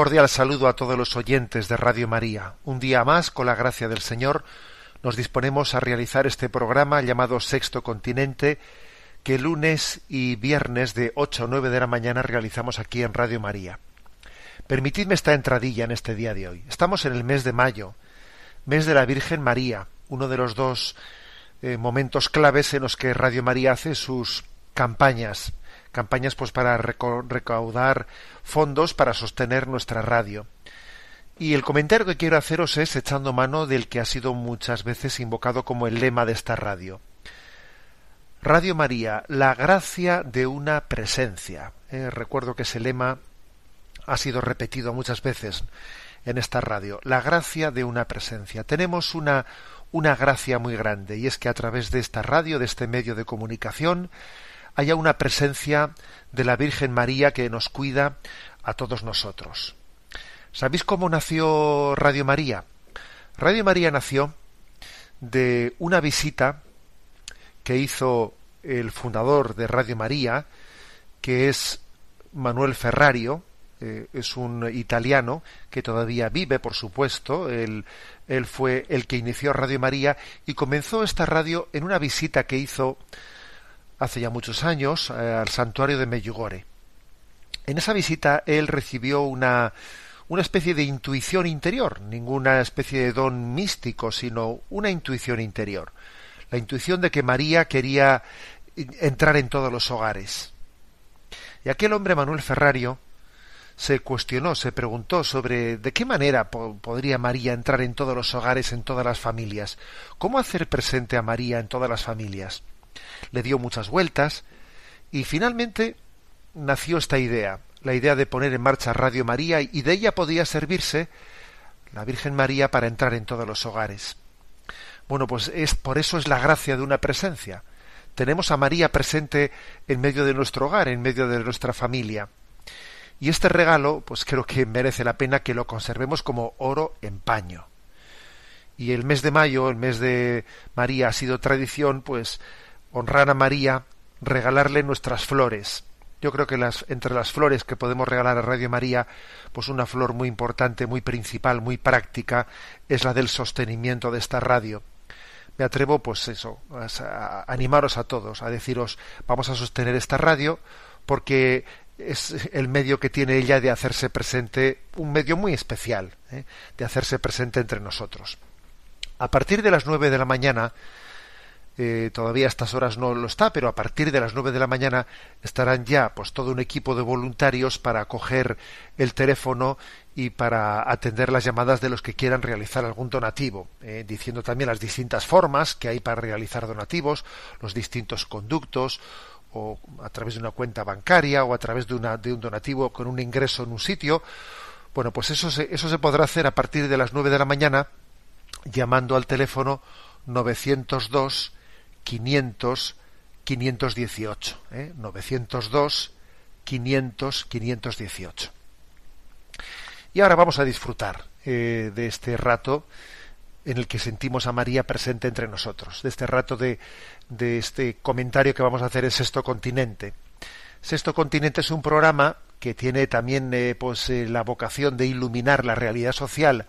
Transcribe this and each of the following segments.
Cordial saludo a todos los oyentes de Radio María. Un día más, con la gracia del Señor, nos disponemos a realizar este programa llamado Sexto Continente, que lunes y viernes de 8 a 9 de la mañana realizamos aquí en Radio María. Permitidme esta entradilla en este día de hoy. Estamos en el mes de mayo, mes de la Virgen María, uno de los dos eh, momentos claves en los que Radio María hace sus campañas, campañas pues para recaudar fondos para sostener nuestra radio. Y el comentario que quiero haceros es echando mano del que ha sido muchas veces invocado como el lema de esta radio. Radio María, la gracia de una presencia. Eh, recuerdo que ese lema ha sido repetido muchas veces en esta radio. La gracia de una presencia. Tenemos una, una gracia muy grande y es que a través de esta radio, de este medio de comunicación, haya una presencia de la Virgen María que nos cuida a todos nosotros. ¿Sabéis cómo nació Radio María? Radio María nació de una visita que hizo el fundador de Radio María, que es Manuel Ferrario, eh, es un italiano que todavía vive, por supuesto. Él, él fue el que inició Radio María y comenzó esta radio en una visita que hizo hace ya muchos años eh, al santuario de Medjugorje. En esa visita él recibió una, una especie de intuición interior, ninguna especie de don místico, sino una intuición interior. La intuición de que María quería entrar en todos los hogares. Y aquel hombre, Manuel Ferrario, se cuestionó, se preguntó sobre de qué manera po- podría María entrar en todos los hogares, en todas las familias. ¿Cómo hacer presente a María en todas las familias? Le dio muchas vueltas y finalmente nació esta idea, la idea de poner en marcha Radio María y de ella podía servirse la Virgen María para entrar en todos los hogares. Bueno, pues es por eso es la gracia de una presencia. Tenemos a María presente en medio de nuestro hogar, en medio de nuestra familia. Y este regalo, pues creo que merece la pena que lo conservemos como oro en paño. Y el mes de mayo, el mes de María, ha sido tradición, pues, honrar a María, regalarle nuestras flores. Yo creo que las, entre las flores que podemos regalar a Radio María, pues una flor muy importante, muy principal, muy práctica, es la del sostenimiento de esta radio. Me atrevo, pues eso, a, animaros a todos, a deciros, vamos a sostener esta radio, porque es el medio que tiene ella de hacerse presente, un medio muy especial, ¿eh? de hacerse presente entre nosotros. A partir de las nueve de la mañana, eh, todavía a estas horas no lo está, pero a partir de las nueve de la mañana estarán ya pues todo un equipo de voluntarios para coger el teléfono y para atender las llamadas de los que quieran realizar algún donativo, eh, diciendo también las distintas formas que hay para realizar donativos, los distintos conductos, o a través de una cuenta bancaria o a través de, una, de un donativo con un ingreso en un sitio. Bueno, pues eso se, eso se podrá hacer a partir de las nueve de la mañana llamando al teléfono 902 500 518 ¿eh? 902 500 518 y ahora vamos a disfrutar eh, de este rato en el que sentimos a María presente entre nosotros, de este rato de, de este comentario que vamos a hacer en Sexto Continente. Sexto Continente es un programa que tiene también eh, pues, eh, la vocación de iluminar la realidad social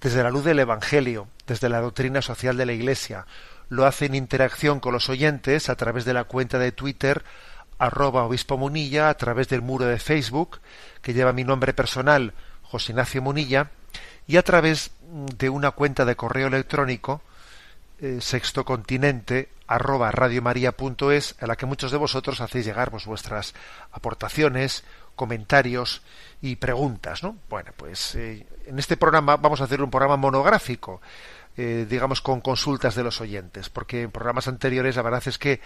desde la luz del Evangelio, desde la doctrina social de la Iglesia. Lo hace en interacción con los oyentes a través de la cuenta de Twitter arroba obispo Munilla, a través del muro de Facebook, que lleva mi nombre personal, José Ignacio Munilla, y a través de una cuenta de correo electrónico eh, sextocontinente arroba radiomaria.es a la que muchos de vosotros hacéis llegar pues, vuestras aportaciones, comentarios y preguntas, ¿no? Bueno, pues eh, en este programa vamos a hacer un programa monográfico, eh, digamos con consultas de los oyentes, porque en programas anteriores la verdad es que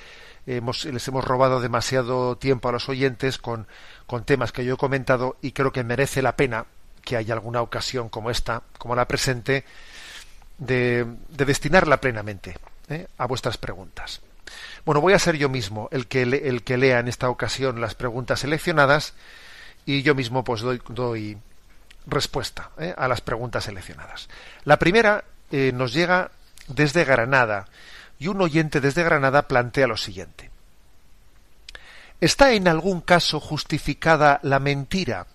hemos, les hemos robado demasiado tiempo a los oyentes con, con temas que yo he comentado y creo que merece la pena que haya alguna ocasión como esta, como la presente, de, destinarla plenamente ¿eh? a vuestras preguntas. Bueno, voy a ser yo mismo el que, el que lea en esta ocasión las preguntas seleccionadas y yo mismo pues doy, doy respuesta ¿eh? a las preguntas seleccionadas. La primera eh, nos llega desde Granada y un oyente desde Granada plantea lo siguiente. ¿Está en algún caso justificada la mentira?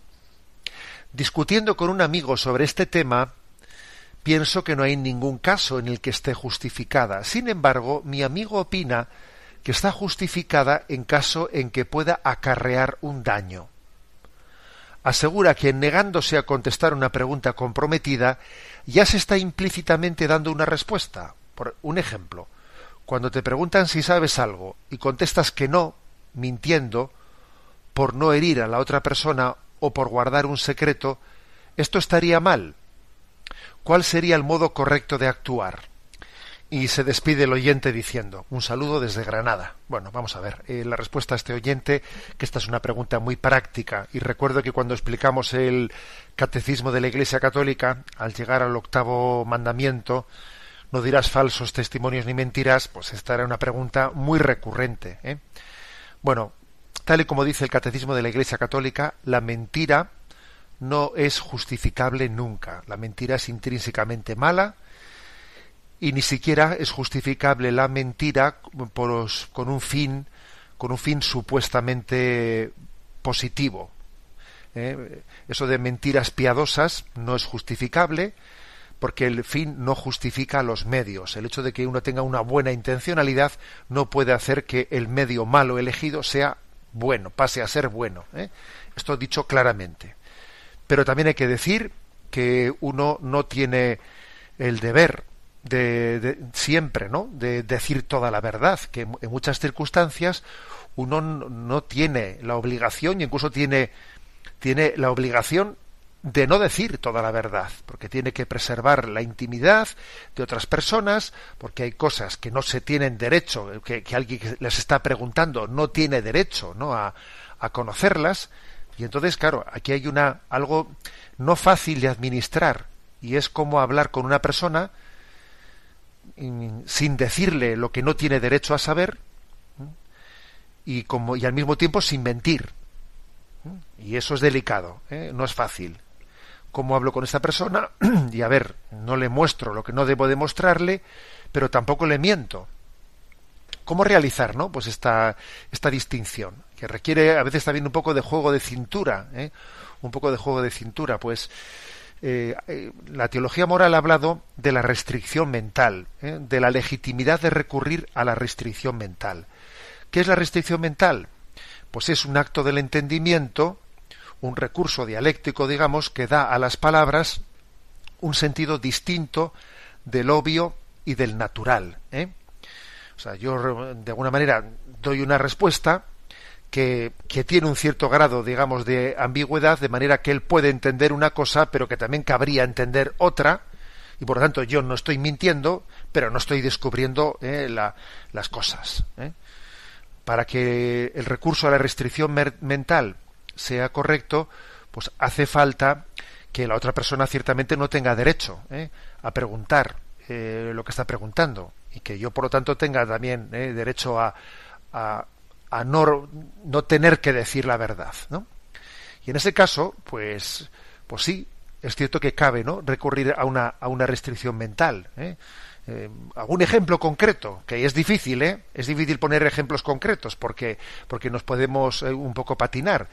Discutiendo con un amigo sobre este tema, pienso que no hay ningún caso en el que esté justificada. Sin embargo, mi amigo opina que está justificada en caso en que pueda acarrear un daño. Asegura que negándose a contestar una pregunta comprometida ya se está implícitamente dando una respuesta. Por un ejemplo, cuando te preguntan si sabes algo y contestas que no, mintiendo, por no herir a la otra persona o por guardar un secreto, esto estaría mal. ¿Cuál sería el modo correcto de actuar? Y se despide el oyente diciendo, un saludo desde Granada. Bueno, vamos a ver, eh, la respuesta a este oyente, que esta es una pregunta muy práctica, y recuerdo que cuando explicamos el catecismo de la Iglesia Católica, al llegar al octavo mandamiento, no dirás falsos testimonios ni mentiras, pues esta era una pregunta muy recurrente. ¿eh? Bueno, tal y como dice el catecismo de la Iglesia Católica, la mentira no es justificable nunca. La mentira es intrínsecamente mala y ni siquiera es justificable la mentira con un fin con un fin supuestamente positivo. ¿eh? Eso de mentiras piadosas no es justificable porque el fin no justifica los medios. El hecho de que uno tenga una buena intencionalidad no puede hacer que el medio malo elegido sea bueno, pase a ser bueno. ¿eh? Esto dicho claramente. Pero también hay que decir que uno no tiene el deber de, siempre, ¿no? De decir toda la verdad, que en muchas circunstancias uno no tiene la obligación y incluso tiene, tiene la obligación de no decir toda la verdad, porque tiene que preservar la intimidad de otras personas, porque hay cosas que no se tienen derecho, que, alguien les está preguntando no tiene derecho ¿no? a conocerlas, y entonces, claro, aquí hay una algo no fácil de administrar y es como hablar con una persona sin decirle lo que no tiene derecho a saber y como y al mismo tiempo sin mentir. Y eso es delicado, ¿eh? no es fácil. ¿Cómo hablo con esta persona? y a ver, no le muestro lo que no debo demostrarle, pero tampoco le miento. ¿Cómo realizar, no? Pues esta, esta distinción, que requiere a veces también un poco de juego de cintura, ¿eh? un poco de juego de cintura, pues eh, eh, la teología moral ha hablado de la restricción mental, de la legitimidad de recurrir a la restricción mental. ¿Qué es la restricción mental? Pues es un acto del entendimiento, un recurso dialéctico, digamos, que da a las palabras un sentido distinto del obvio y del natural. ¿eh? O sea, yo de alguna manera doy una respuesta que, tiene un cierto grado, digamos, de ambigüedad, de manera que él puede entender una cosa, pero que también cabría entender otra, y por lo tanto yo no estoy mintiendo, pero no estoy descubriendo eh, las cosas. Eh. Para que el recurso a la restricción mental sea correcto, pues hace falta que la otra persona ciertamente no tenga derecho eh, a preguntar lo que está preguntando y que yo por lo tanto tenga también derecho a, no, no, tener que decir la verdad ¿no? y en ese caso pues pues sí es cierto que cabe no recurrir a una, a una restricción mental ¿eh? Eh, algún ejemplo concreto que es difícil ¿eh? es difícil poner ejemplos concretos porque porque nos podemos un poco patinar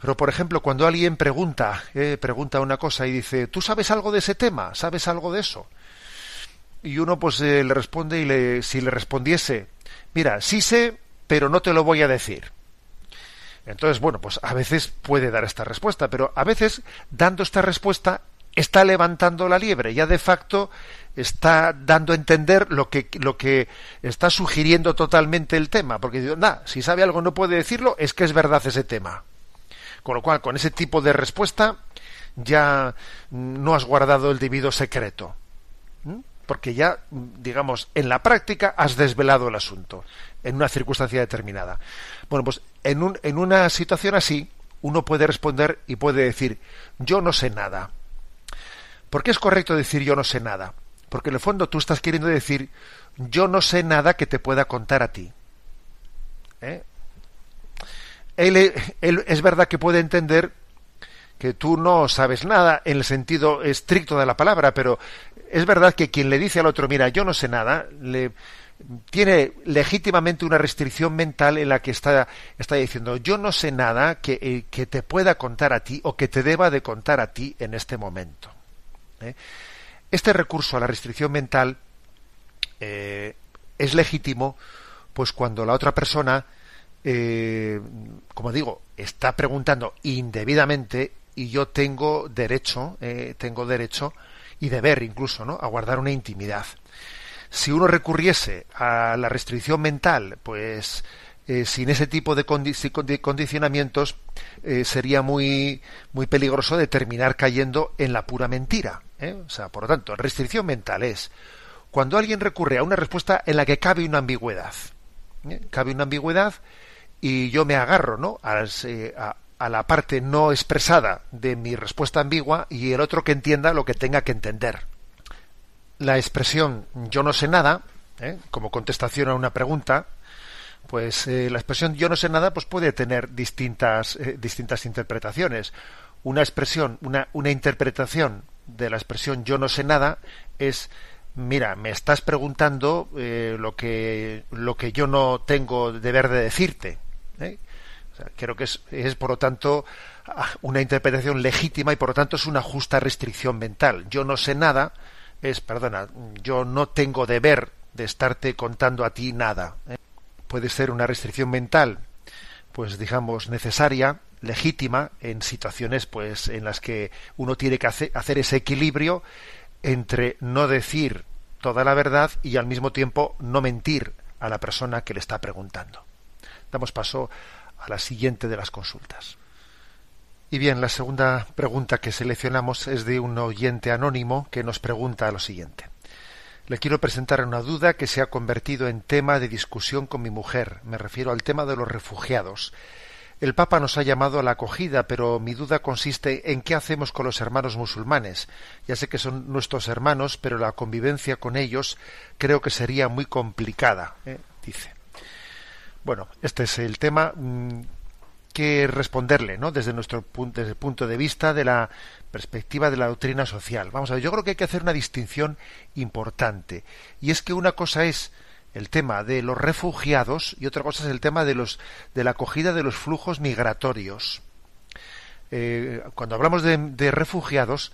pero, por ejemplo, cuando alguien pregunta, pregunta una cosa y dice, ¿tú sabes algo de ese tema? ¿Sabes algo de eso? y uno pues eh, le responde y le, si le respondiese, mira, sí sé, pero no te lo voy a decir. Entonces, bueno, pues a veces puede dar esta respuesta, pero a veces dando esta respuesta está levantando la liebre, ya de facto está dando a entender lo que, lo que está sugiriendo totalmente el tema, porque nada, si sabe algo no puede decirlo, es que es verdad ese tema. Con lo cual, con ese tipo de respuesta ya no has guardado el debido secreto. Porque ya, digamos, en la práctica has desvelado el asunto, en una circunstancia determinada. Bueno, pues en, un, en una situación así, uno puede responder y puede decir, yo no sé nada. ¿Por qué es correcto decir yo no sé nada? Porque en el fondo tú estás queriendo decir, yo no sé nada que te pueda contar a ti. ¿Eh? Él, es verdad que puede entender que tú no sabes nada en el sentido estricto de la palabra, pero es verdad que quien le dice al otro, mira, yo no sé nada, le tiene legítimamente una restricción mental en la que está, está diciendo, yo no sé nada que, eh, que, te pueda contar a ti o que te deba de contar a ti en este momento. ¿eh? Este recurso a la restricción mental eh, es legítimo, pues cuando la otra persona, como digo, está preguntando indebidamente y yo tengo derecho, eh, tengo derecho y deber incluso, ¿no? A guardar una intimidad. Si uno recurriese a la restricción mental, pues sin ese tipo de, condicionamientos sería muy muy peligroso de terminar cayendo en la pura mentira. ¿eh? O sea, por lo tanto, restricción mental es cuando alguien recurre a una respuesta en la que cabe una ambigüedad. ¿eh? Cabe una ambigüedad y yo me agarro ¿no? a, la parte no expresada de mi respuesta ambigua y el otro que entienda lo que tenga que entender. La expresión yo no sé nada, ¿eh? como contestación a una pregunta, pues la expresión yo no sé nada pues puede tener distintas, distintas interpretaciones. Una expresión, una, una interpretación de la expresión yo no sé nada es mira, me estás preguntando eh, lo que lo que yo no tengo deber de decirte. ¿eh? Creo que es, es, por lo tanto, ah, una interpretación legítima y por lo tanto es una justa restricción mental. Yo no sé nada es, perdona, yo no tengo deber de estarte contando a ti nada. ¿eh? Puede ser una restricción mental, pues digamos, necesaria, legítima en situaciones pues en las que uno tiene que hacer, ese equilibrio entre no decir toda la verdad y al mismo tiempo no mentir a la persona que le está preguntando. Damos paso a la siguiente de las consultas. Y bien, la segunda pregunta que seleccionamos es de un oyente anónimo que nos pregunta lo siguiente. Le quiero presentar una duda que se ha convertido en tema de discusión con mi mujer. Me refiero al tema de los refugiados. El Papa nos ha llamado a la acogida, pero mi duda consiste en qué hacemos con los hermanos musulmanes. Ya sé que son nuestros hermanos, pero la convivencia con ellos creo que sería muy complicada, ¿eh? dice. Bueno, este es el tema mm, que responderle, ¿no? Desde nuestro punto, desde el punto de vista de la perspectiva de la doctrina social. Vamos a ver, yo creo que hay que hacer una distinción importante, y es que una cosa es el tema de los refugiados y otra cosa es el tema de los de la acogida de los flujos migratorios. Eh, cuando hablamos de, refugiados,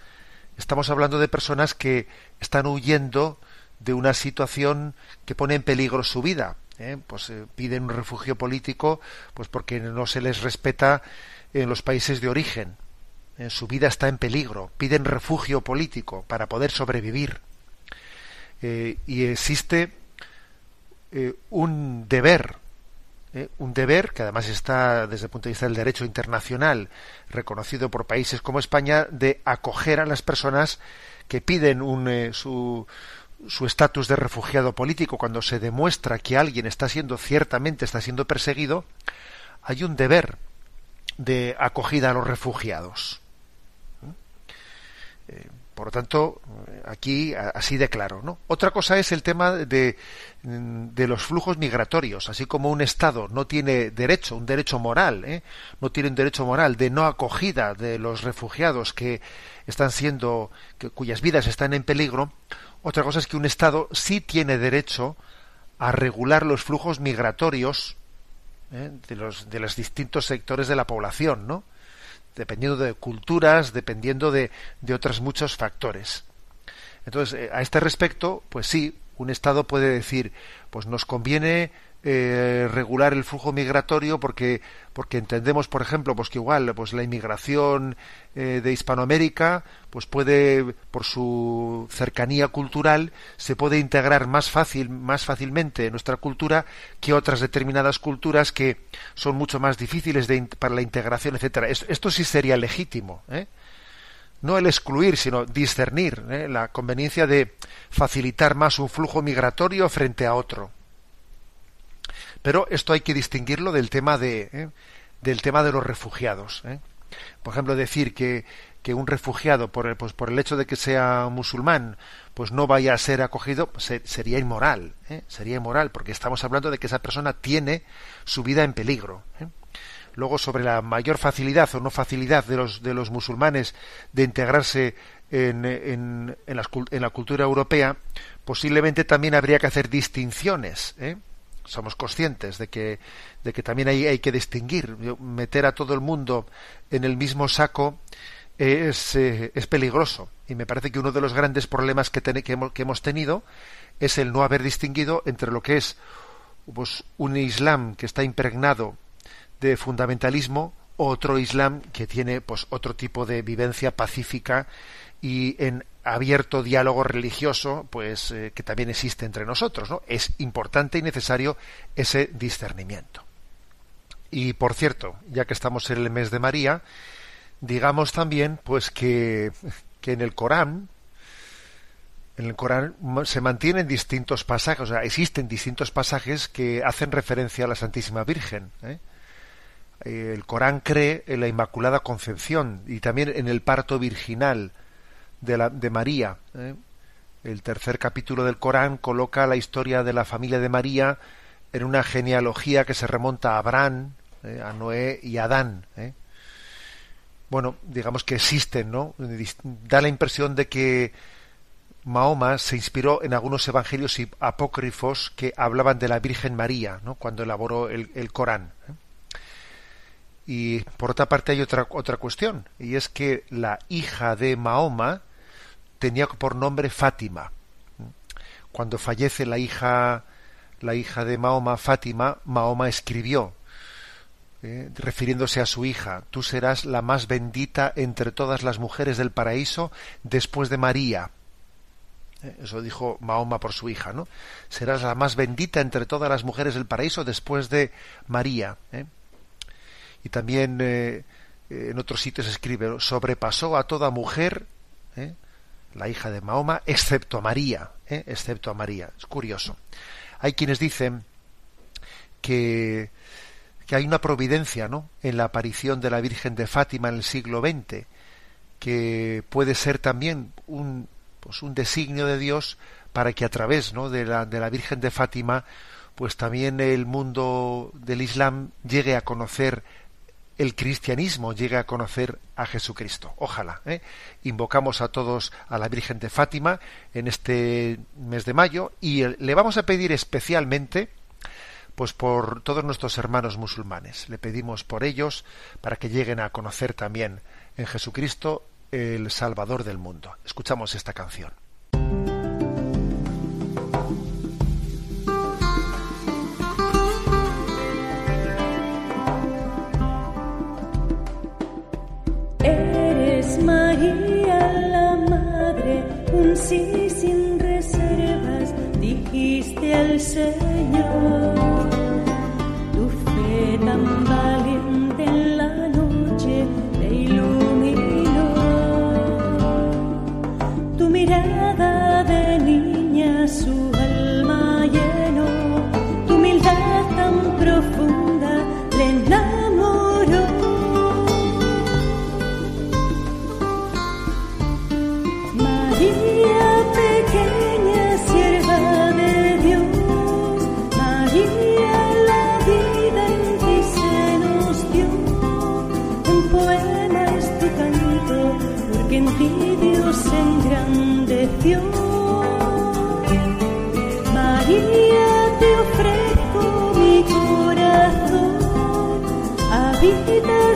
estamos hablando de personas que están huyendo de una situación que pone en peligro su vida. ¿Eh? Pues eh, piden un refugio político, pues porque no se les respeta en los países de origen. su vida está en peligro. Piden refugio político para poder sobrevivir. y existe eh, un deber, eh, un deber que además está desde el punto de vista del derecho internacional reconocido por países como España de acoger a las personas que piden un, eh, su su estatus de refugiado político cuando se demuestra que alguien está siendo ciertamente está siendo perseguido hay un deber de acogida a los refugiados por lo tanto, aquí así de claro. ¿no? Otra cosa es el tema de, de, los flujos migratorios, así como un Estado no tiene derecho, un derecho moral, ¿eh? no tiene un derecho moral de no acogida de los refugiados que están siendo, que, cuyas vidas están en peligro. Otra cosa es que un Estado sí tiene derecho a regular los flujos migratorios ¿eh? de los de los distintos sectores de la población, ¿no? dependiendo de culturas, dependiendo de, de otros muchos factores. Entonces, eh, a este respecto, pues sí, Un Estado puede decir, pues nos conviene eh, regular el flujo migratorio porque porque entendemos por ejemplo pues que igual pues la inmigración eh, de Hispanoamérica pues puede por su cercanía cultural se puede integrar más fácil más fácilmente en nuestra cultura que otras determinadas culturas que son mucho más difíciles de, para la integración etcétera. Esto, sí sería legítimo ¿eh? no el excluir sino discernir la conveniencia de facilitar más un flujo migratorio frente a otro pero esto hay que distinguirlo del tema de, ¿eh? del tema de los refugiados. ¿eh? Por ejemplo, decir que, que un refugiado, por el, pues por el hecho de que sea musulmán, pues no vaya a ser acogido, sería inmoral. ¿eh? Sería inmoral, porque estamos hablando de que esa persona tiene su vida en peligro. Luego, sobre la mayor facilidad o no facilidad de los, de los musulmanes de integrarse en, en, en, la, en la cultura europea, posiblemente también habría que hacer distinciones. ¿eh? Somos conscientes de que, de que también hay, hay que distinguir. Meter a todo el mundo en el mismo saco es, eh, es peligroso. Y me parece que uno de los grandes problemas que, que, hemos, que, hemos, tenido es el no haber distinguido entre lo que es pues, un Islam que está impregnado de fundamentalismo otro Islam que tiene pues, otro tipo de vivencia pacífica y en abierto diálogo religioso, pues eh, que también existe entre nosotros, ¿no? Es importante y necesario ese discernimiento. Y por cierto, ya que estamos en el mes de María, digamos también, pues que, que en el Corán, en el Corán se mantienen distintos pasajes, o sea, existen distintos pasajes que hacen referencia a la Santísima Virgen. ¿eh? El Corán cree en la Inmaculada Concepción y también en el parto virginal de, María. ¿eh? El tercer capítulo del Corán coloca la historia de la familia de María en una genealogía que se remonta a Abraham, ¿eh? a Noé y a Adán. ¿eh? Bueno, digamos que existen, ¿no? Da la impresión de que Mahoma se inspiró en algunos evangelios apócrifos que hablaban de la Virgen María, ¿no? Cuando elaboró el, el Corán. Y por otra parte hay otra, otra cuestión, y es que la hija de Mahoma tenía por nombre Fátima. Cuando fallece la hija, la hija de Mahoma, Fátima, Mahoma escribió, eh, refiriéndose a su hija, tú serás la más bendita entre todas las mujeres del paraíso después de María. Eh, eso dijo Mahoma por su hija, ¿no? Serás la más bendita entre todas las mujeres del paraíso después de María. ¿eh? Y también en otros sitios escribe, sobrepasó a toda mujer, la hija de Mahoma, excepto a María, ¿eh? excepto a María. Es curioso. Hay quienes dicen que, que hay una providencia ¿no? en la aparición de la Virgen de Fátima en el siglo XX, que puede ser también un, pues un designio de Dios para que a través ¿no? de, la, de la Virgen de Fátima pues también el mundo del Islam llegue a conocer el cristianismo llegue a conocer a Jesucristo. Ojalá. ¿eh? Invocamos a todos a la Virgen de Fátima en este mes de mayo y le vamos a pedir especialmente pues por todos nuestros hermanos musulmanes. Le pedimos por ellos para que lleguen a conocer también en Jesucristo el Salvador del mundo. Escuchamos esta canción. Sí sin reservas dijiste al Señor, tu fe tan valiente en la noche te iluminó, tu mirada de niña su vida.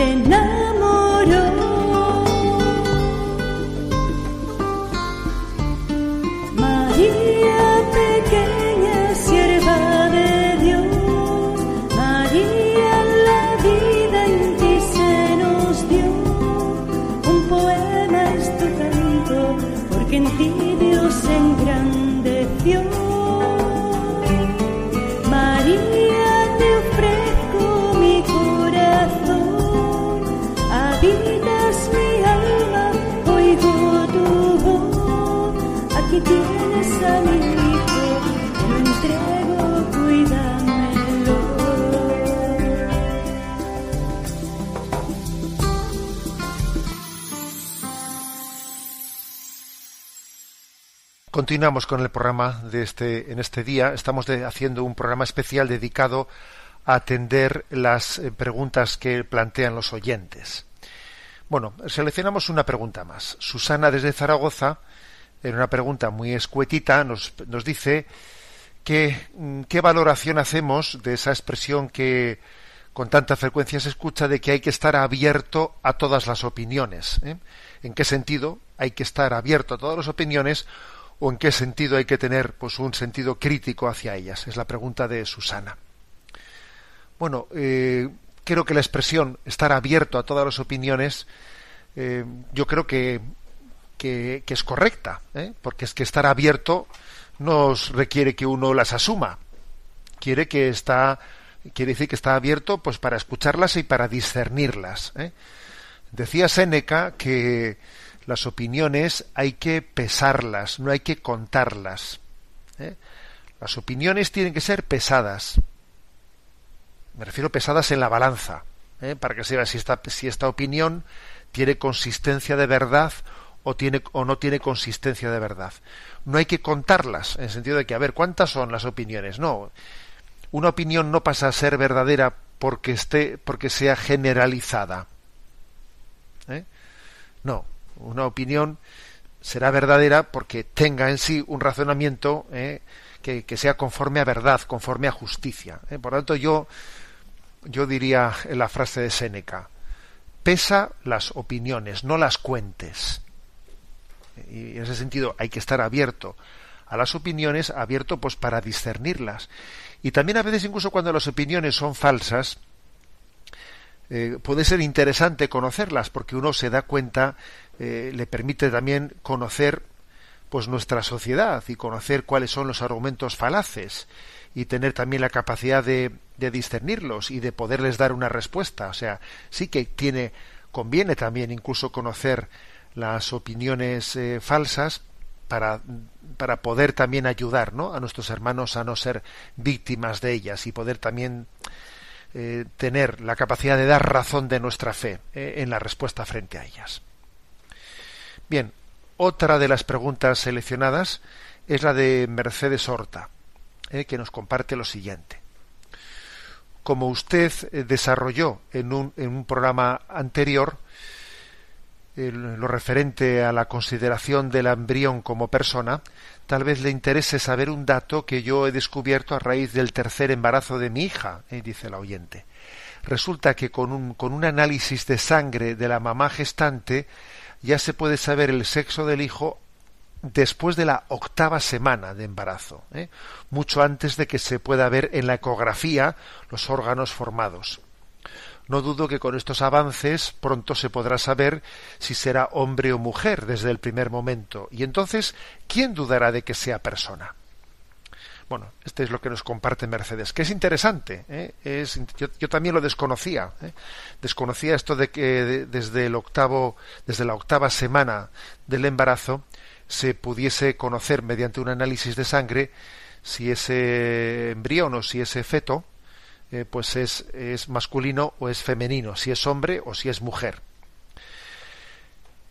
Profunda le Continuamos con el programa de este en este día. Estamos haciendo un programa especial dedicado a atender las eh, preguntas que plantean los oyentes. Bueno, seleccionamos una pregunta más. Susana desde Zaragoza, en una pregunta muy escuetita, nos, nos dice que, mm, qué valoración hacemos de esa expresión que con tanta frecuencia se escucha de que hay que estar abierto a todas las opiniones. ¿eh? ¿En qué sentido hay que estar abierto a todas las opiniones o en qué sentido hay que tener pues un sentido crítico hacia ellas? Es la pregunta de Susana. Bueno, eh, creo que la expresión estar abierto a todas las opiniones, eh, yo creo que, que, es correcta, ¿eh? porque es que estar abierto nos requiere que uno las asuma. Quiere que está, quiere decir que está abierto pues para escucharlas y para discernirlas. Decía Séneca que las opiniones hay que pesarlas, no hay que contarlas. ¿eh? Las opiniones tienen que ser pesadas. Me refiero pesadas en la balanza, ¿eh? para que se vea si esta, si esta opinión tiene consistencia de verdad o, tiene, o no tiene consistencia de verdad. No hay que contarlas, en el sentido de que, a ver, ¿cuántas son las opiniones? No. Una opinión no pasa a ser verdadera porque, esté, porque sea generalizada. ¿Eh? No. Una opinión será verdadera porque tenga en sí un razonamiento ¿eh? que, que, sea conforme a verdad, conforme a justicia. ¿eh? Por lo tanto, yo, yo diría en la frase de Séneca, pesa las opiniones, no las cuentes. Y en ese sentido hay que estar abierto a las opiniones, abierto pues para discernirlas. Y también a veces incluso cuando las opiniones son falsas, eh, puede ser interesante conocerlas porque uno se da cuenta, eh, le permite también conocer pues nuestra sociedad y conocer cuáles son los argumentos falaces y tener también la capacidad de, de discernirlos y de poderles dar una respuesta. O sea, sí que tiene, conviene también incluso conocer las opiniones eh, falsas para, para poder también ayudar ¿no? a nuestros hermanos a no ser víctimas de ellas y poder también eh, tener la capacidad de dar razón de nuestra fe en la respuesta frente a ellas. Bien, otra de las preguntas seleccionadas es la de Mercedes Horta, eh, que nos comparte lo siguiente. como usted eh, desarrolló en un, en un programa anterior, lo referente a la consideración del embrión como persona, tal vez le interese saber un dato que yo he descubierto a raíz del tercer embarazo de mi hija, eh, dice la oyente. Resulta que con un, con un análisis de sangre de la mamá gestante ya se puede saber el sexo del hijo después de la octava semana de embarazo, ¿eh? mucho antes de que se pueda ver en la ecografía los órganos formados. No dudo que con estos avances pronto se podrá saber si será hombre o mujer desde el primer momento. Y entonces, ¿quién dudará de que sea persona? Bueno, este es lo que nos comparte Mercedes, que es interesante. ¿eh? Es, yo, también lo desconocía. ¿eh? Desconocía esto de que desde el octavo, desde la octava semana del embarazo se pudiese conocer mediante un análisis de sangre si ese embrión o si ese feto eh, pues es, es masculino o es femenino, si es hombre o si es mujer.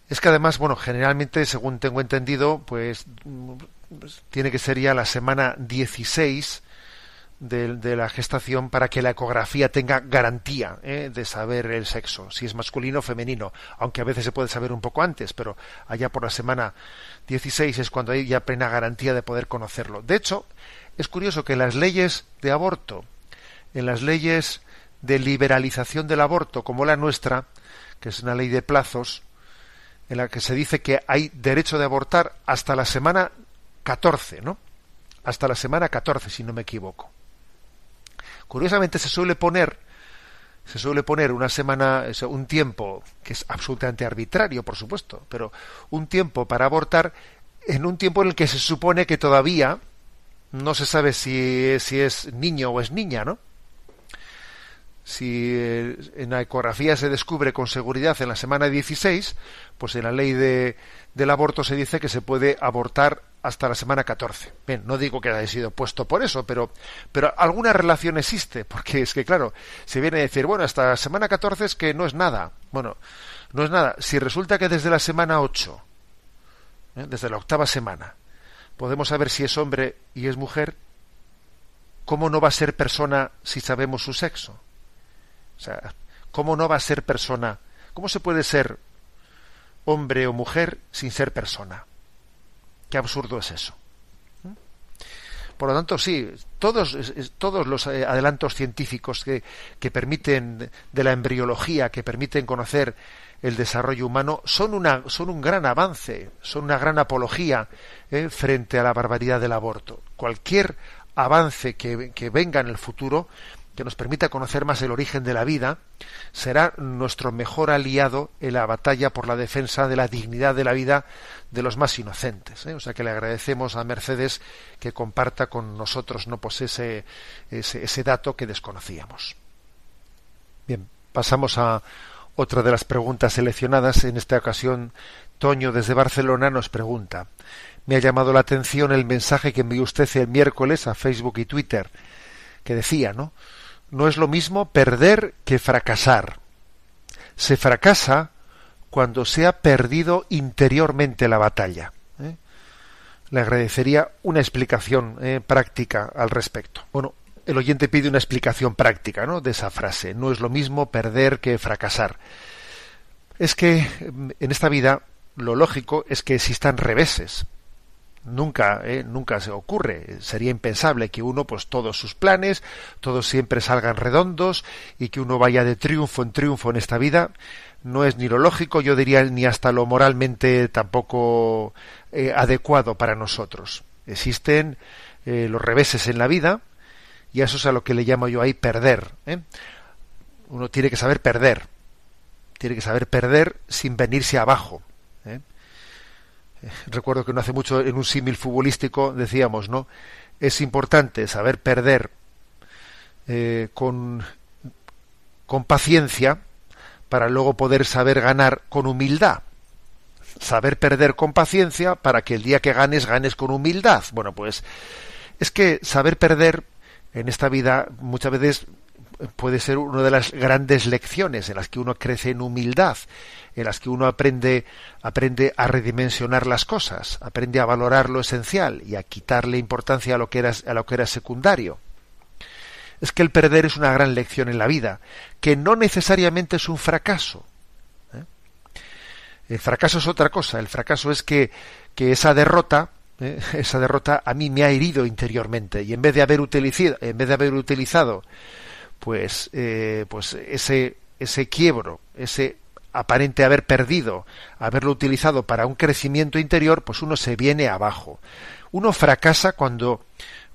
Es que además, bueno, generalmente, según tengo entendido, pues, pues tiene que ser ya la semana 16 de, de, la gestación para que la ecografía tenga garantía ¿eh? de saber el sexo, si es masculino o femenino, aunque a veces se puede saber un poco antes, pero allá por la semana 16 es cuando hay ya plena garantía de poder conocerlo. De hecho, es curioso que las leyes de aborto en las leyes de liberalización del aborto, como la nuestra, que es una ley de plazos, en la que se dice que hay derecho de abortar hasta la semana 14, ¿no? Hasta la semana 14, si no me equivoco. Curiosamente se suele poner se suele poner una semana, un tiempo que es absolutamente arbitrario, por supuesto, pero un tiempo para abortar en un tiempo en el que se supone que todavía no se sabe si, es niño o es niña, ¿no? si eh, en la ecografía se descubre con seguridad en la semana 16, pues en la ley de, del aborto se dice que se puede abortar hasta la semana 14. Bien, no digo que haya sido puesto por eso, pero, pero alguna relación existe, porque es que, claro, se viene a decir, bueno, hasta la semana 14 es que no es nada. Bueno, no es nada. Si resulta que desde la semana 8, ¿eh? desde la octava semana, podemos saber si es hombre y es mujer, ¿cómo no va a ser persona si sabemos su sexo? O sea, ¿cómo no va a ser persona? ¿Cómo se puede ser hombre o mujer sin ser persona? Qué absurdo es eso. Por lo tanto, sí, todos, todos los eh, adelantos científicos que, que, permiten de la embriología, que permiten conocer el desarrollo humano, son, una, son un gran avance, son una gran apología eh, frente a la barbaridad del aborto. Cualquier avance que, que venga en el futuro que nos permita conocer más el origen de la vida, será nuestro mejor aliado en la batalla por la defensa de la dignidad de la vida de los más inocentes. ¿eh? O sea que le agradecemos a Mercedes que comparta con nosotros no pues ese, ese, dato que desconocíamos. Bien, pasamos a otra de las preguntas seleccionadas. En esta ocasión, Toño desde Barcelona nos pregunta. Me ha llamado la atención el mensaje que envió usted el miércoles a Facebook y Twitter, que decía, ¿no? No es lo mismo perder que fracasar. Se fracasa cuando se ha perdido interiormente la batalla. ¿eh? Le agradecería una explicación eh, práctica al respecto. Bueno, el oyente pide una explicación práctica ¿no? de esa frase. No es lo mismo perder que fracasar. Es que en esta vida lo lógico es que existan reveses nunca eh, nunca se ocurre. Sería impensable que uno pues todos sus planes todos siempre salgan redondos y que uno vaya de triunfo en triunfo en esta vida. No es ni lo lógico yo diría ni hasta lo moralmente tampoco eh, adecuado para nosotros. Existen eh, los reveses en la vida y eso es a lo que le llamo yo ahí perder uno tiene que saber perder tiene que saber perder sin venirse abajo recuerdo que no hace mucho en un símil futbolístico decíamos, ¿no? Es importante saber perder eh, con, con paciencia para luego poder saber ganar con humildad. Saber perder con paciencia para que el día que ganes, ganes con humildad. Bueno, pues es que saber perder en esta vida muchas veces puede ser una de las grandes lecciones en las que uno crece en humildad, en las que uno aprende, aprende a redimensionar las cosas, aprende a valorar lo esencial y a quitarle importancia a lo que era, a lo que era secundario. es que el perder es una gran lección en la vida, que no necesariamente es un fracaso. ¿eh? El fracaso es otra cosa, el fracaso es que, que esa derrota, ¿eh? esa derrota a mí me ha herido interiormente y en vez de haber utilizado, en vez de haber utilizado pues, eh, pues ese, ese quiebro, ese aparente haber perdido, haberlo utilizado para un crecimiento interior, pues uno se viene abajo. Uno fracasa cuando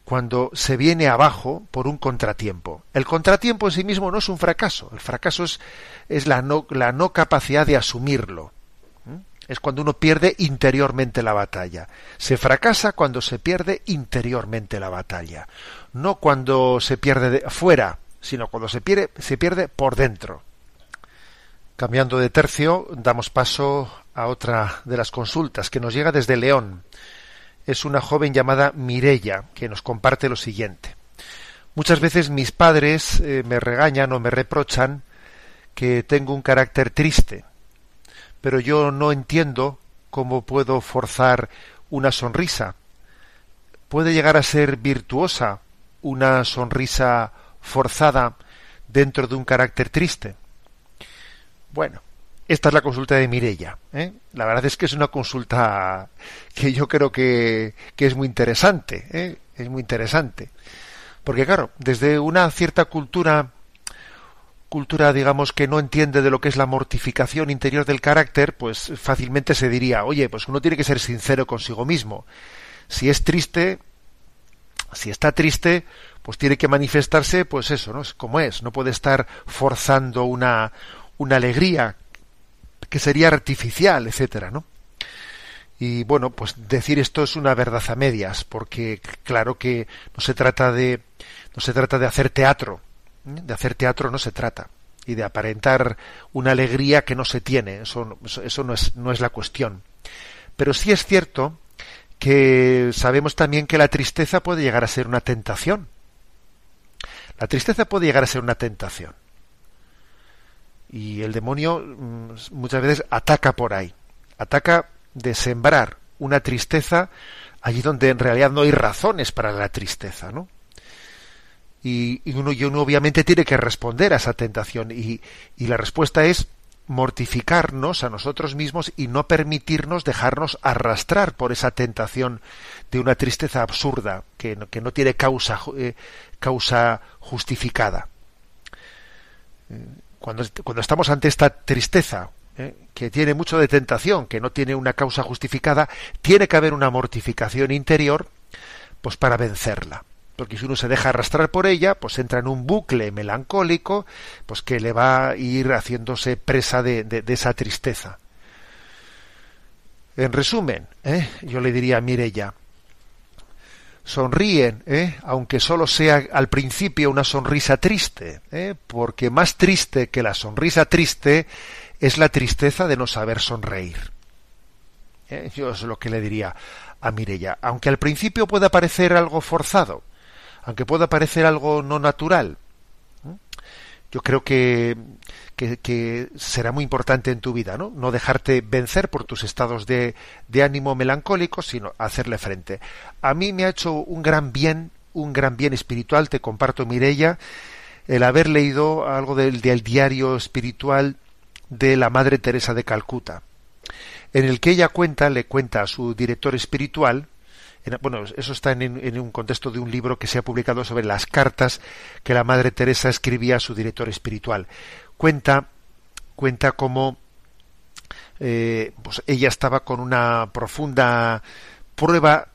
cuando se viene abajo por un contratiempo. El contratiempo en sí mismo no es un fracaso, el fracaso es, es la, no, la no capacidad de asumirlo. Es cuando uno pierde interiormente la batalla. Se fracasa cuando se pierde interiormente la batalla, no cuando se pierde de fuera, sino cuando se pierde, se pierde por dentro. Cambiando de tercio, damos paso a otra de las consultas que nos llega desde León. Es una joven llamada Mirella que nos comparte lo siguiente. Muchas veces mis padres eh, me regañan o me reprochan que tengo un carácter triste, pero yo no entiendo cómo puedo forzar una sonrisa. ¿Puede llegar a ser virtuosa una sonrisa forzada dentro de un carácter triste? Bueno, esta es la consulta de Mirella. ¿eh? La verdad es que es una consulta que yo creo que, es muy interesante. ¿eh? Es muy interesante. Porque claro, desde una cierta cultura, cultura digamos que no entiende de lo que es la mortificación interior del carácter, pues fácilmente se diría, oye, pues uno tiene que ser sincero consigo mismo. Si es triste, si está triste, pues tiene que manifestarse, pues eso, ¿no? Es como es. No puede estar forzando una, una alegría que sería artificial, etcétera, ¿no? Y bueno, pues decir esto es una verdad a medias, porque claro que no se trata de no se trata de hacer teatro, ¿eh? de hacer teatro no se trata y de aparentar una alegría que no se tiene, eso, eso no es no es la cuestión. Pero sí es cierto que sabemos también que la tristeza puede llegar a ser una tentación. La tristeza puede llegar a ser una tentación. Y el demonio mm, muchas veces ataca por ahí, ataca de sembrar una tristeza allí donde en realidad no hay razones para la tristeza, ¿no? Y, uno, obviamente tiene que responder a esa tentación y, y la respuesta es mortificarnos a nosotros mismos y no permitirnos dejarnos arrastrar por esa tentación de una tristeza absurda que no, que no tiene causa, eh, causa justificada. Eh, cuando, cuando estamos ante esta tristeza, ¿eh? que tiene mucho de tentación, que no tiene una causa justificada, tiene que haber una mortificación interior, pues para vencerla. Porque si uno se deja arrastrar por ella, pues entra en un bucle melancólico, pues que le va a ir haciéndose presa de, esa tristeza. En resumen, ¿eh? yo le diría a Mirella, sonríen, ¿eh? aunque solo sea al principio una sonrisa triste, ¿eh? porque más triste que la sonrisa triste es la tristeza de no saber sonreír. ¿Eh? Yo es lo que le diría a Mirella, aunque al principio pueda parecer algo forzado, aunque pueda parecer algo no natural, yo creo que, que, será muy importante en tu vida, ¿no? No dejarte vencer por tus estados de, de ánimo melancólico, sino hacerle frente. A mí me ha hecho un gran bien, un gran bien espiritual, te comparto, Mirella, el haber leído algo del, del diario espiritual de la Madre Teresa de Calcuta, en el que ella cuenta, le cuenta a su director espiritual, bueno, eso está en, un contexto de un libro que se ha publicado sobre las cartas que la Madre Teresa escribía a su director espiritual. Cuenta, cuenta cómo eh, pues ella estaba con una profunda prueba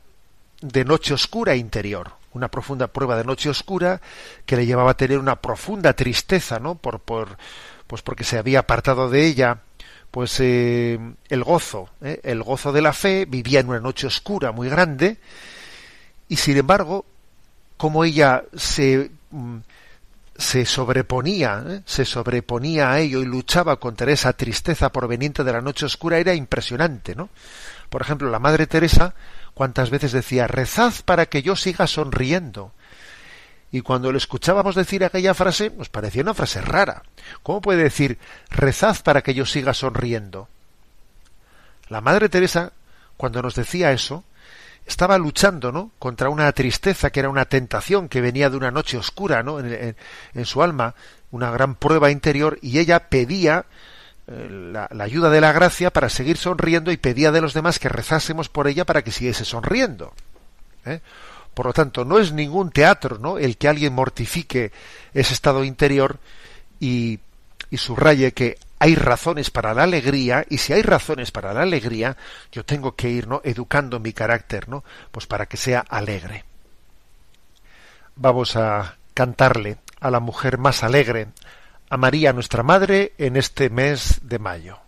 de noche oscura interior, una profunda prueba de noche oscura que le llevaba a tener una profunda tristeza, ¿no? Por, por, pues porque se había apartado de ella pues eh, el gozo, eh, el gozo de la fe, vivía en una noche oscura muy grande, y sin embargo, como ella se, mm, se sobreponía, eh, se sobreponía a ello y luchaba contra esa tristeza proveniente de la noche oscura, era impresionante, ¿no? Por ejemplo, la Madre Teresa, cuántas veces decía, rezad para que yo siga sonriendo, y cuando le escuchábamos decir aquella frase, nos parecía una frase rara. ¿Cómo puede decir, rezad para que yo siga sonriendo? La Madre Teresa, cuando nos decía eso, estaba luchando ¿no? contra una tristeza que era una tentación que venía de una noche oscura ¿no? en, en su alma, una gran prueba interior, y ella pedía eh, la, la, ayuda de la gracia para seguir sonriendo y pedía de los demás que rezásemos por ella para que siguiese sonriendo. ¿eh? Por lo tanto, no es ningún teatro ¿no? el que alguien mortifique ese estado interior y, subraye que hay razones para la alegría y si hay razones para la alegría, yo tengo que ir ¿no? educando mi carácter, ¿no? Pues para que sea alegre. Vamos a cantarle a la mujer más alegre, a María nuestra Madre en este mes de mayo.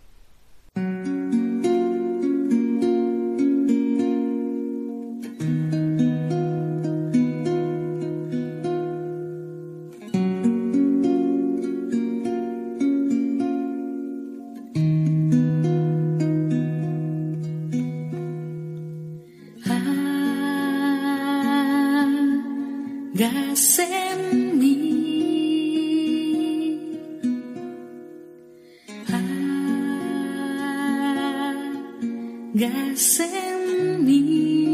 tengas en mí.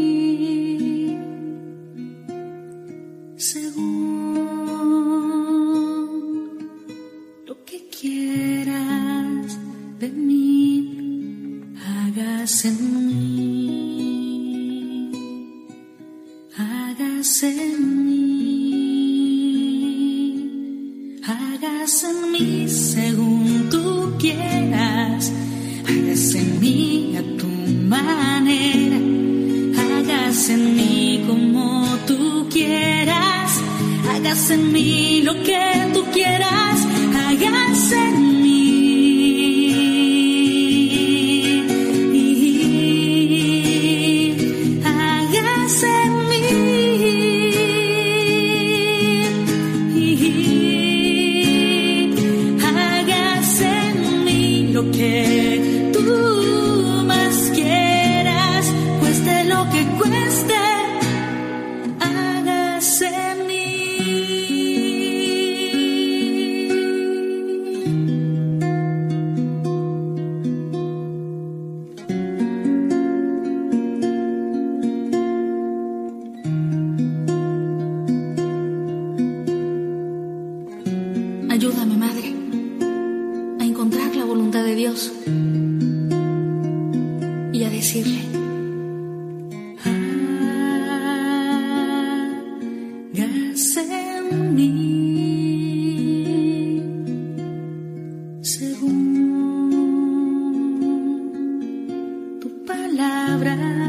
palabras.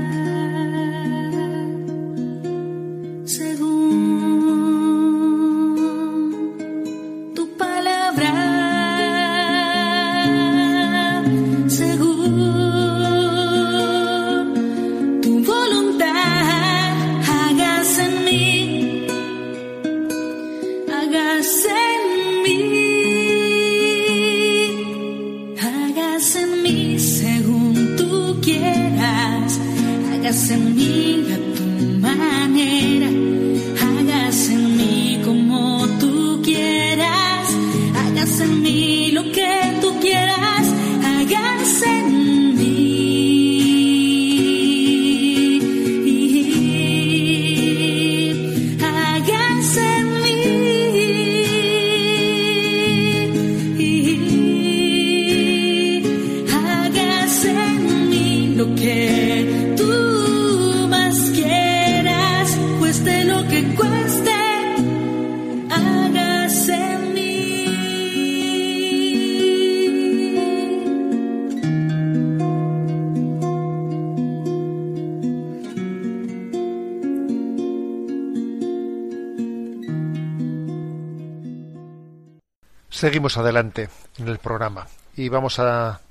Seguimos adelante en el programa y vamos a,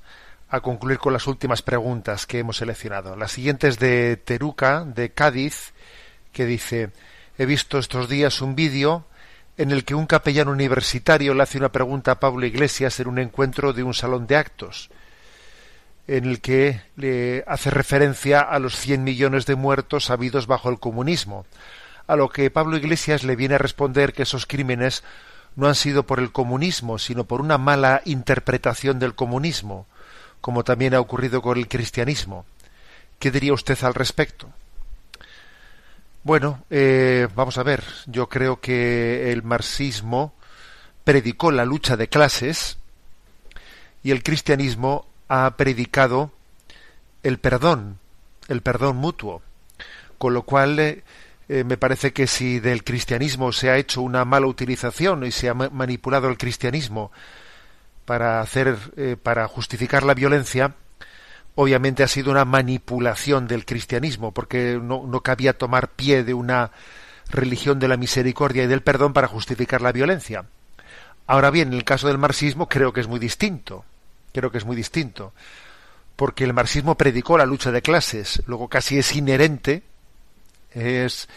a, concluir con las últimas preguntas que hemos seleccionado. La siguiente es de Teruca, de Cádiz, que dice, he visto estos días un vídeo en el que un capellán universitario le hace una pregunta a Pablo Iglesias en un encuentro de un salón de actos, en el que le hace referencia a los 100 millones de muertos habidos bajo el comunismo, a lo que Pablo Iglesias le viene a responder que esos crímenes no han sido por el comunismo, sino por una mala interpretación del comunismo, como también ha ocurrido con el cristianismo. ¿Qué diría usted al respecto? Bueno, eh, vamos a ver. Yo creo que el marxismo predicó la lucha de clases y el cristianismo ha predicado el perdón, el perdón mutuo. Con lo cual, eh, eh, me parece que si del cristianismo se ha hecho una mala utilización y se ha manipulado el cristianismo para hacer, para justificar la violencia, obviamente ha sido una manipulación del cristianismo, porque no, no cabía tomar pie de una religión de la misericordia y del perdón para justificar la violencia. Ahora bien, en el caso del marxismo creo que es muy distinto. Creo que es muy distinto. Porque el marxismo predicó la lucha de clases, luego casi es inherente, es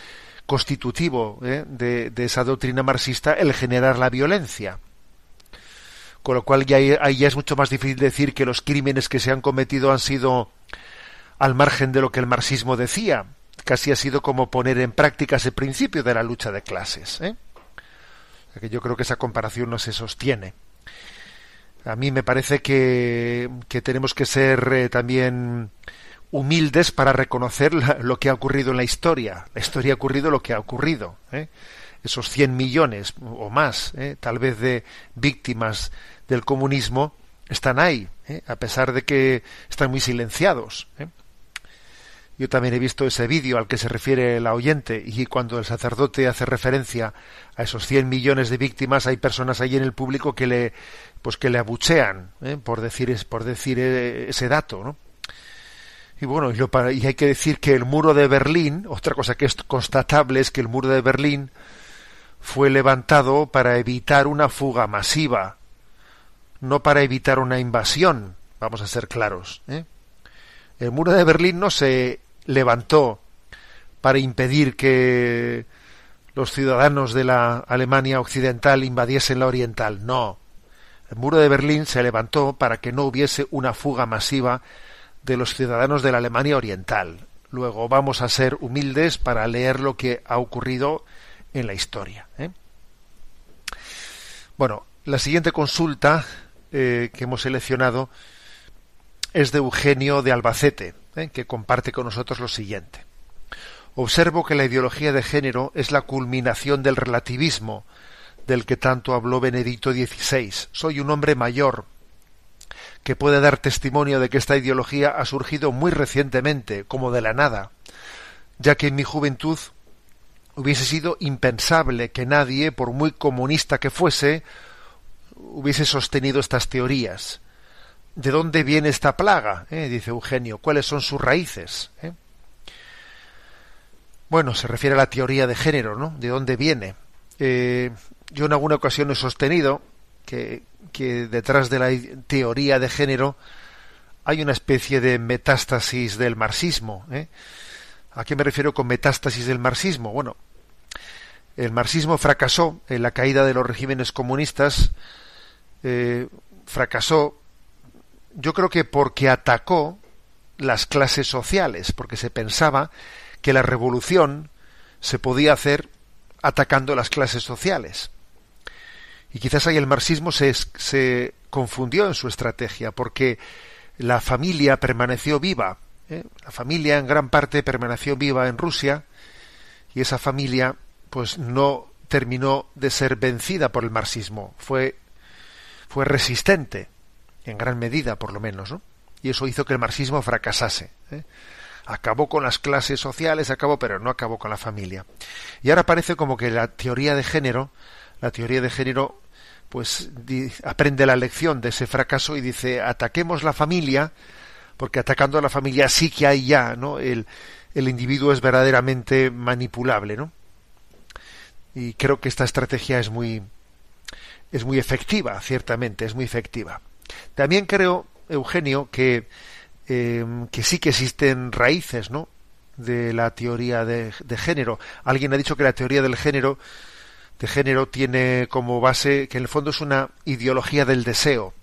constitutivo ¿eh? de, esa doctrina marxista el generar la violencia con lo cual ya, ahí ya es mucho más difícil decir que los crímenes que se han cometido han sido al margen de lo que el marxismo decía. Casi ha sido como poner en práctica ese principio de la lucha de clases. ¿eh? que yo creo que esa comparación no se sostiene. A mí me parece que, que tenemos que ser eh, también humildes para reconocer lo que ha ocurrido en la historia. La historia ha ocurrido lo que ha ocurrido. ¿eh? esos 100 millones o más, ¿eh? tal vez de víctimas del comunismo, están ahí, ¿eh? a pesar de que están muy silenciados. Yo también he visto ese vídeo al que se refiere la oyente y cuando el sacerdote hace referencia a esos 100 millones de víctimas, hay personas ahí en el público que le, pues que le abuchean por decir, por decir ese dato, ¿no? Y bueno, y hay que decir que el muro de Berlín, otra cosa que es constatable es que el muro de Berlín fue levantado para evitar una fuga masiva, no para evitar una invasión, vamos a ser claros. ¿eh? El muro de Berlín no se levantó para impedir que los ciudadanos de la Alemania occidental invadiesen la oriental, no. El muro de Berlín se levantó para que no hubiese una fuga masiva de los ciudadanos de la Alemania oriental. Luego vamos a ser humildes para leer lo que ha ocurrido en la historia. ¿eh? Bueno, la siguiente consulta eh, que hemos seleccionado es de Eugenio de Albacete, ¿eh? que comparte con nosotros lo siguiente. Observo que la ideología de género es la culminación del relativismo, del que tanto habló Benedicto XVI. Soy un hombre mayor que puede dar testimonio de que esta ideología ha surgido muy recientemente, como de la nada, ya que en mi juventud hubiese sido impensable que nadie, por muy comunista que fuese, hubiese sostenido estas teorías. ¿De dónde viene esta plaga? Eh, dice Eugenio. ¿Cuáles son sus raíces? Eh. Bueno, se refiere a la teoría de género, ¿no? ¿De dónde viene? Eh, yo en alguna ocasión he sostenido que, que detrás de la teoría de género hay una especie de metástasis del marxismo. ¿eh? ¿A qué me refiero con metástasis del marxismo? Bueno, el marxismo fracasó en la caída de los regímenes comunistas, eh, fracasó, yo creo que porque atacó las clases sociales, porque se pensaba que la revolución se podía hacer atacando las clases sociales. Y quizás ahí el marxismo se, se confundió en su estrategia, porque la familia permaneció viva, ¿eh? La familia en gran parte permaneció viva en Rusia y esa familia pues no terminó de ser vencida por el marxismo, fue, fue resistente, en gran medida por lo menos, ¿no? y eso hizo que el marxismo fracasase. ¿eh? Acabó con las clases sociales, acabó, pero no acabó con la familia. Y ahora parece como que la teoría de género, la teoría de género, pues aprende la lección de ese fracaso y dice ataquemos la familia porque atacando a la familia sí que hay ya, ¿no? El, el individuo es verdaderamente manipulable, ¿no? Y creo que esta estrategia es muy, es muy efectiva, ciertamente, es muy efectiva. También creo, Eugenio, que, eh, que sí que existen raíces, ¿no? de la teoría de, de, género. Alguien ha dicho que la teoría del género de género tiene como base que en el fondo es una ideología del deseo.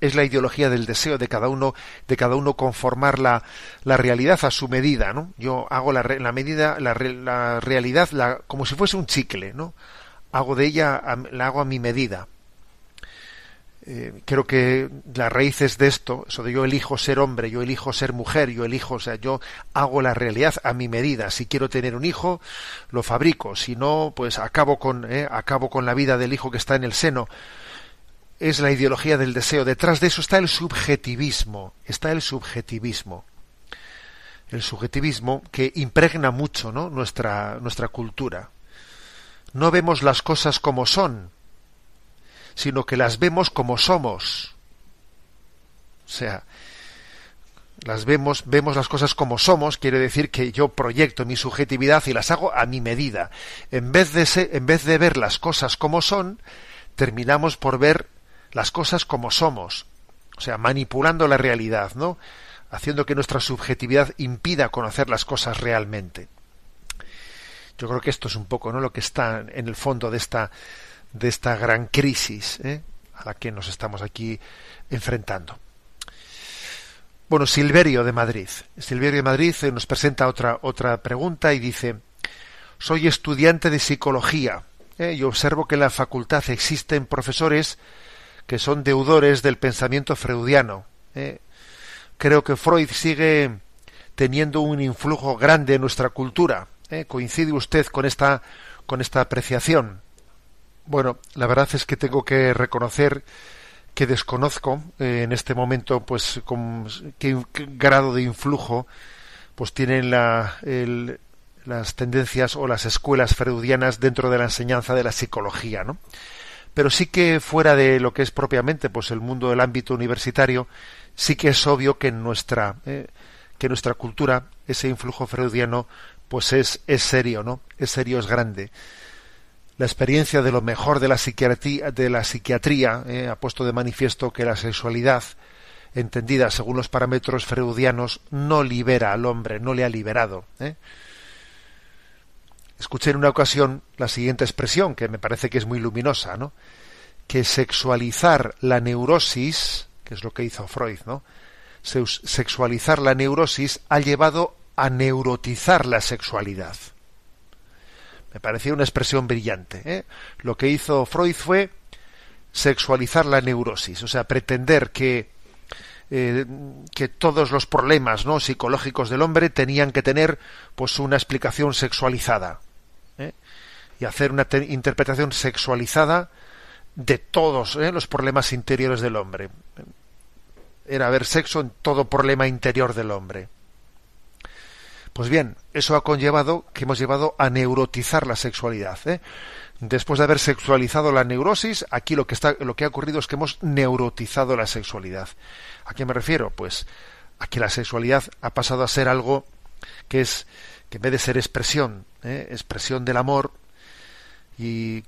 Es la ideología del deseo de cada uno de cada uno conformar la, la realidad a su medida no yo hago la, la medida la, la realidad la, como si fuese un chicle no hago de ella la hago a mi medida eh, creo que las raíces de esto, eso de yo elijo ser hombre, yo elijo ser mujer, yo elijo, o sea, yo hago la realidad a mi medida. Si quiero tener un hijo, lo fabrico. Si no, pues acabo con, eh, acabo con la vida del hijo que está en el seno. Es la ideología del deseo. Detrás de eso está el subjetivismo. Está el subjetivismo. El subjetivismo que impregna mucho ¿no? nuestra, nuestra cultura. No vemos las cosas como son, sino que las vemos como somos. O sea, las vemos, vemos las cosas como somos, quiere decir que yo proyecto mi subjetividad y las hago a mi medida. En vez de, en vez de ver las cosas como son, terminamos por ver las cosas como somos. O sea, manipulando la realidad, ¿no? Haciendo que nuestra subjetividad impida conocer las cosas realmente. Yo creo que esto es un poco, ¿no? Lo que está en el fondo de esta, de esta gran crisis ¿eh? a la que nos estamos aquí enfrentando. Bueno, Silverio de Madrid. Silverio de Madrid eh, nos presenta otra, otra pregunta y dice, soy estudiante de psicología ¿eh? y observo que en la facultad existen profesores que son deudores del pensamiento freudiano. Creo que Freud sigue teniendo un influjo grande en nuestra cultura. ¿Coincide usted con esta, con esta apreciación? Bueno, la verdad es que tengo que reconocer que desconozco eh, en este momento pues con qué, grado de influjo pues tienen la, las tendencias o las escuelas freudianas dentro de la enseñanza de la psicología, ¿no? Pero sí que fuera de lo que es propiamente pues el mundo del ámbito universitario, sí que es obvio que en nuestra eh, que nuestra cultura ese influjo freudiano pues es, es serio, ¿no? Es serio, es grande la experiencia de lo mejor de la psiquiatría, de la psiquiatría eh, ha puesto de manifiesto que la sexualidad, entendida según los parámetros freudianos, no libera al hombre, no le ha liberado. Eh. Escuché en una ocasión la siguiente expresión, que me parece que es muy luminosa, ¿no? que sexualizar la neurosis, que es lo que hizo Freud, ¿no? sexualizar la neurosis ha llevado a neurotizar la sexualidad. Me parecía una expresión brillante. ¿eh? Lo que hizo Freud fue sexualizar la neurosis, o sea, pretender que, eh, que todos los problemas ¿no? psicológicos del hombre tenían que tener pues una explicación sexualizada ¿eh? y hacer una interpretación sexualizada de todos los problemas interiores del hombre. Era ver sexo en todo problema interior del hombre. Pues bien, eso ha conllevado que hemos llevado a neurotizar la sexualidad. ¿eh? Después de haber sexualizado la neurosis, aquí lo que, está, lo que ha ocurrido es que hemos neurotizado la sexualidad. ¿A qué me refiero? Pues a que la sexualidad ha pasado a ser algo que es, que en vez de ser expresión, ¿eh? expresión del amor y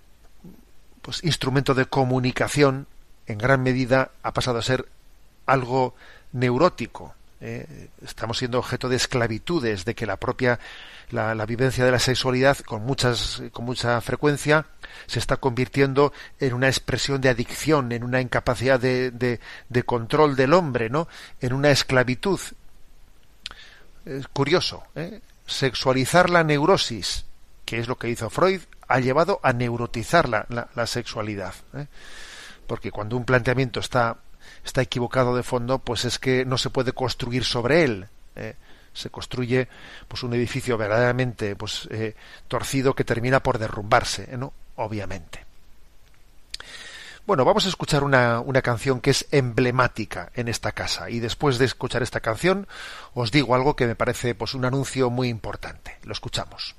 pues instrumento de comunicación, en gran medida ha pasado a ser algo neurótico, eh, estamos siendo objeto de esclavitudes, de que la propia la, vivencia de la sexualidad con muchas con mucha frecuencia se está convirtiendo en una expresión de adicción, en una incapacidad de, de, control del hombre, ¿no? En una esclavitud. Es curioso, ¿eh? sexualizar la neurosis, que es lo que hizo Freud, ha llevado a neurotizar la, la, sexualidad. ¿eh? Porque cuando un planteamiento está está equivocado de fondo, pues es que no se puede construir sobre él. ¿eh? se construye pues un edificio verdaderamente pues eh, torcido que termina por derrumbarse. ¿no? Obviamente. Bueno, vamos a escuchar una, una, canción que es emblemática en esta casa y después de escuchar esta canción os digo algo que me parece pues un anuncio muy importante. Lo escuchamos.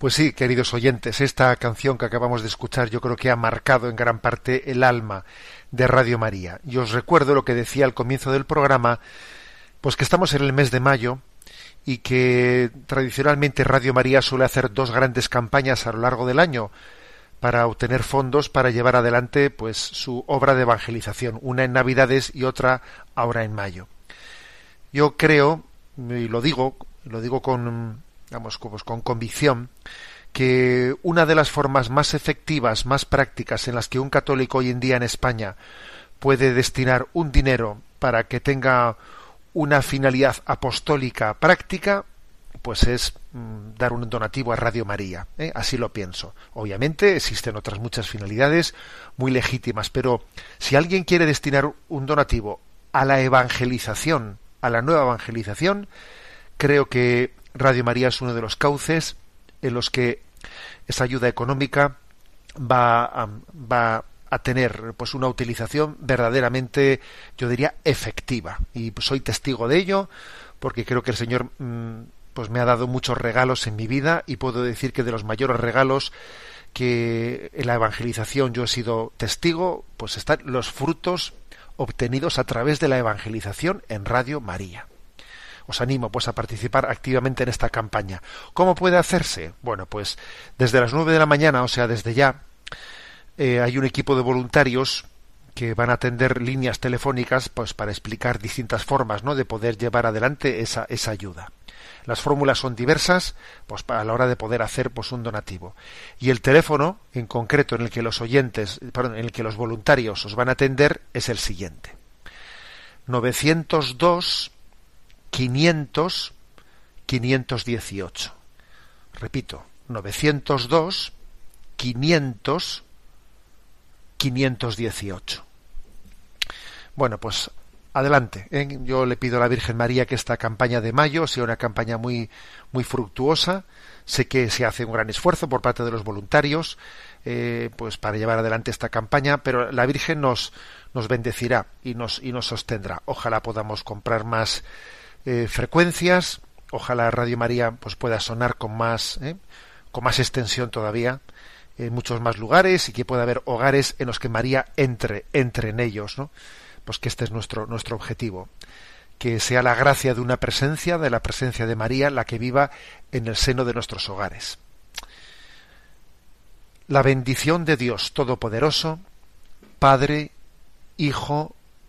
Pues sí, queridos oyentes, esta canción que acabamos de escuchar yo creo que ha marcado en gran parte el alma de Radio María. Y os recuerdo lo que decía al comienzo del programa, pues que estamos en el mes de mayo y que tradicionalmente Radio María suele hacer dos grandes campañas a lo largo del año para obtener fondos para llevar adelante pues su obra de evangelización, una en Navidades y otra ahora en mayo. Yo creo y lo digo, lo digo con digamos, pues con convicción que una de las formas más efectivas, más prácticas en las que un católico hoy en día en España puede destinar un dinero para que tenga una finalidad apostólica práctica, pues es mm, dar un donativo a Radio María. ¿eh? Así lo pienso. Obviamente existen otras muchas finalidades muy legítimas, pero si alguien quiere destinar un donativo a la evangelización, a la nueva evangelización, creo que Radio María es uno de los cauces en los que esa ayuda económica va a, va a tener pues una utilización verdaderamente yo diría efectiva. Y soy testigo de ello porque creo que el Señor mm, pues me ha dado muchos regalos en mi vida y puedo decir que de los mayores regalos que en la evangelización yo he sido testigo pues están los frutos obtenidos a través de la evangelización en Radio María os animo pues a participar activamente en esta campaña. ¿Cómo puede hacerse? Bueno, pues desde las 9 de la mañana, o sea, desde ya, eh, hay un equipo de voluntarios que van a atender líneas telefónicas pues para explicar distintas formas ¿no? de poder llevar adelante esa, esa ayuda. Las fórmulas son diversas pues a la hora de poder hacer pues un donativo. Y el teléfono en concreto en el que los oyentes, perdón, en el que los voluntarios os van a atender es el siguiente. 902 500 518. Repito, 902 500 518. Bueno, pues adelante. ¿eh? Yo le pido a la Virgen María que esta campaña de mayo sea una campaña muy, muy fructuosa. Sé que se hace un gran esfuerzo por parte de los voluntarios, eh, pues para llevar adelante esta campaña, pero la Virgen nos, nos bendecirá y nos, y nos sostendrá. Ojalá podamos comprar más eh, frecuencias, ojalá Radio María pues pueda sonar con más, ¿eh? con más extensión todavía en muchos más lugares y que pueda haber hogares en los que María entre, entre en ellos, ¿no? Pues que este es nuestro, nuestro objetivo. Que sea la gracia de una presencia, de la presencia de María, la que viva en el seno de nuestros hogares. La bendición de Dios Todopoderoso, Padre, Hijo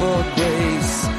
For grace.